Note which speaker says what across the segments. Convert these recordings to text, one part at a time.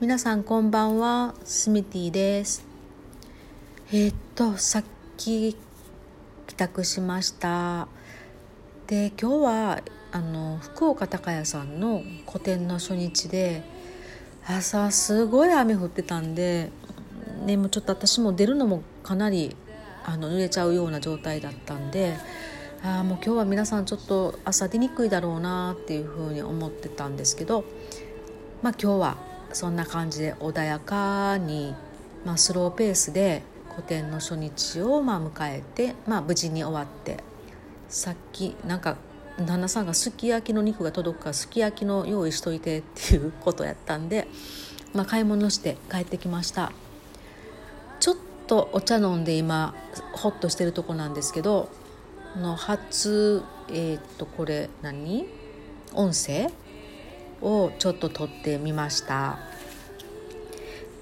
Speaker 1: 皆さんこんばんはスミティです。えー、っとさっき帰宅しました。で今日はあの福岡高屋さんの個展の初日で朝すごい雨降ってたんででもちょっと私も出るのもかなりあの濡れちゃうような状態だったんであもう今日は皆さんちょっと朝出にくいだろうなっていうふうに思ってたんですけどまあ今日はそんな感じで穏やかに、まあ、スローペースで個展の初日をまあ迎えて、まあ、無事に終わって。さっきなんか旦那さんがすき焼きの肉が届くからすき焼きの用意しといてっていうことやったんで、まあ、買い物して帰ってきました。ちょっとお茶飲んで今ホッとしてるとこなんですけどの初えっ、とこれ何？音声？をちょっと撮ってみました。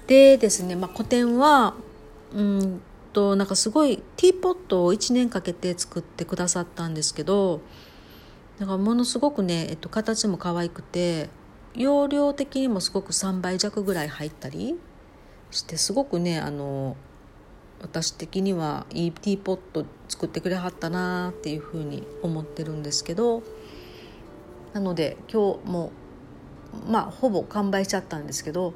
Speaker 1: でですね、まあ、個展はうんとなんかすごいティーポットを1年かけて作ってくださったんですけどなんかものすごくね、えっと、形も可愛くて容量的にもすごく3倍弱ぐらい入ったりしてすごくねあの私的にはいいティーポット作ってくれはったなっていうふうに思ってるんですけどなので今日もまあほぼ完売しちゃったんですけど、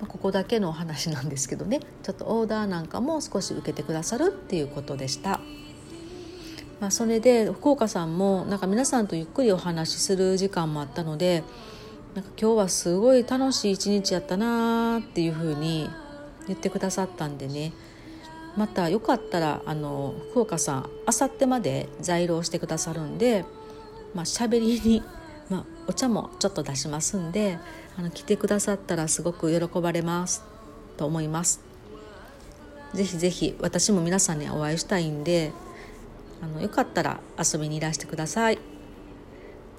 Speaker 1: まあ、ここだけの話なんですけどねちょっとオーダーなんかも少し受けてくださるっていうことでした。まあ、それで福岡さんもなんか皆さんとゆっくりお話しする時間もあったのでなんか今日はすごい楽しい一日やったなっていうふうに言ってくださったんでねまたよかったらあの福岡さんあさってまで在労してくださるんでまあ喋りに、お茶もちょっと出しますんであの来てくださったらすごく喜ばれますと思います。ぜひぜひ私も皆さんにお会いしたいんであのよかったら遊びにいらしてください。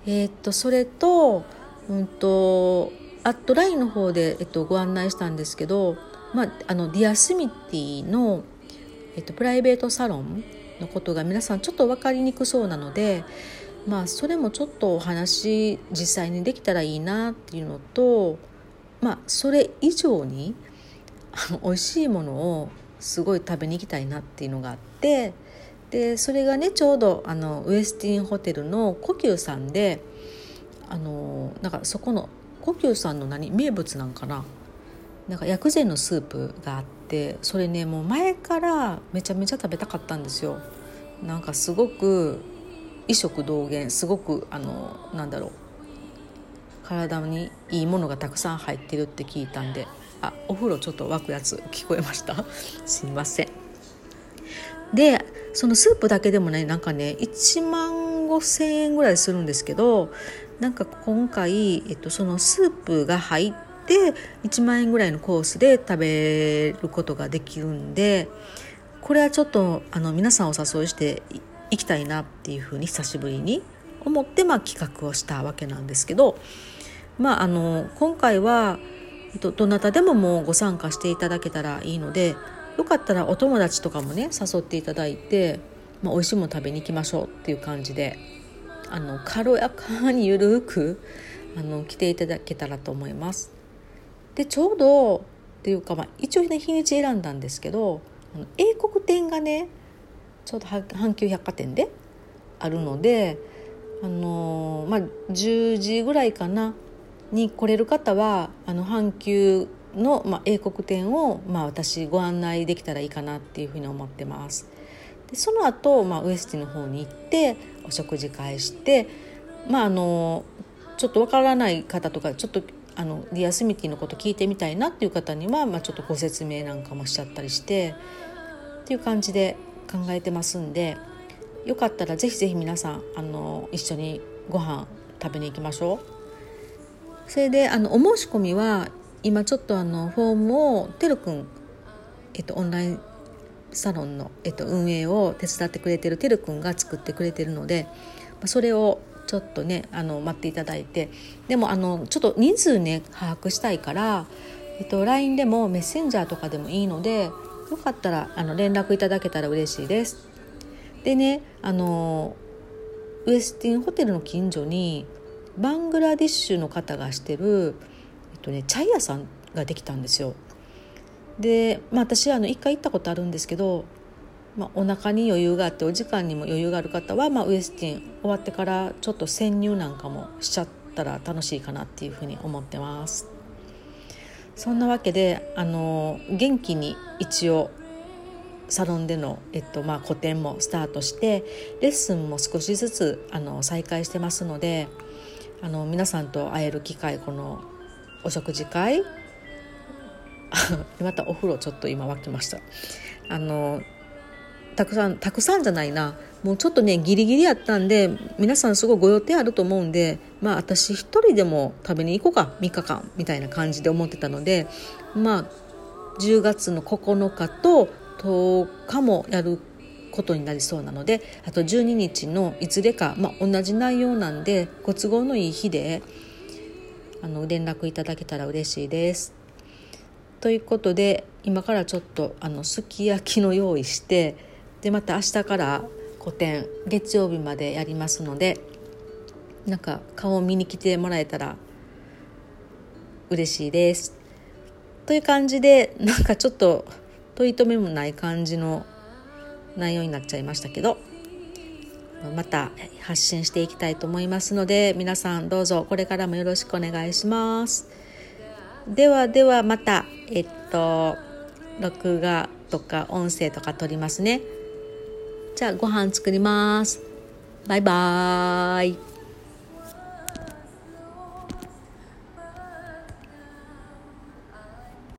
Speaker 1: えー、っとそれとうんとアットラインの方で、えっと、ご案内したんですけど、まあ、あのディアスミティの、えっと、プライベートサロンのことが皆さんちょっと分かりにくそうなのでまあそれもちょっとお話実際にできたらいいなっていうのとまあそれ以上に美味しいものをすごい食べに行きたいなっていうのがあってでそれがねちょうどあのウエスティンホテルの故宮さんであのなんかそこの故宮さんの何名物なんかな？なんか薬膳のスープがあってそれねもう前からめちゃめちゃ食べたかったんですよ。なんかすごく異食同源すごくあのなんだろう体にいいものがたくさん入ってるって聞いたんであお風呂ちょっと沸くやつ聞こえました。すみません。でそのスープだけでもねなんかね1万5,000円ぐらいするんですけどなんか今回、えっと、そのスープが入って1万円ぐらいのコースで食べることができるんでこれはちょっとあの皆さんお誘いして行きたいなっていうふうに久しぶりに思って、まあ、企画をしたわけなんですけど、まあ、あの今回は、どなたでももうご参加していただけたらいいのでよかったらお友達とかもね誘っていただいて、まあ、美味しいもの食べに行きましょうっていう感じであの軽やかにゆるくあの来ていただけたらと思います。でちょうどっていうか、まあ、一応ね日にち選んだんですけど英国展がねちょうど阪急百貨店であるので、あのー、まあ、10時ぐらいかなに来れる方はあの阪急の、まあ、英国店を、まあ、私ご案内できたらいいかなっていうふうに思ってます。でその後、まあウエスティンの方に行ってお食事会してまああのちょっとわからない方とかちょっとあのディアスミティのこと聞いてみたいなっていう方には、まあ、ちょっとご説明なんかもしちゃったりしてっていう感じで考えてますんでよかったらぜひぜひ皆さんあの一緒にご飯食べに行きましょう。それであのお申し込みは今ちょっとあのフォームをてるくん、えっと、オンラインサロンの、えっと、運営を手伝ってくれてるてるくんが作ってくれてるのでそれをちょっとねあの待っていただいてでもあのちょっと人数ね把握したいから、えっと、LINE でもメッセンジャーとかでもいいのでよかったらあの連絡いただけたら嬉しいです。でねあのウエスティンホテルの近所にバングラディッシュの方がしてる、えっとね、チャイ屋さんができたんですよ。で、まあ、私はあの1回行ったことあるんですけど、まあ、お腹に余裕があってお時間にも余裕がある方は、まあ、ウエスティン終わってからちょっと潜入なんかもしちゃったら楽しいかなっていうふうに思ってます。そんなわけであの元気に一応サロンでの、えっとまあ、個展もスタートしてレッスンも少しずつあの再開してますのであの皆さんと会える機会このお食事会またお風呂ちょっと今沸きました。あのたくさんたくさんじゃないなもうちょっとねギリギリやったんで皆さんすごいご予定あると思うんでまあ私一人でも食べに行こうか3日間みたいな感じで思ってたのでまあ10月の9日と10日もやることになりそうなのであと12日のいずれか、まあ、同じ内容なんでご都合のいい日であの連絡いただけたら嬉しいです。ということで今からちょっとあのすき焼きの用意してでまた明日から個展月曜日までやりますのでなんか顔を見に来てもらえたら嬉しいです。という感じでなんかちょっと取り留めもない感じの内容になっちゃいましたけどまた発信していきたいと思いますので皆さんどうぞこれからもよろしくお願いします。ではではまたえっと録画とか音声とか撮りますね。じゃあご飯作ります。バイバーイ。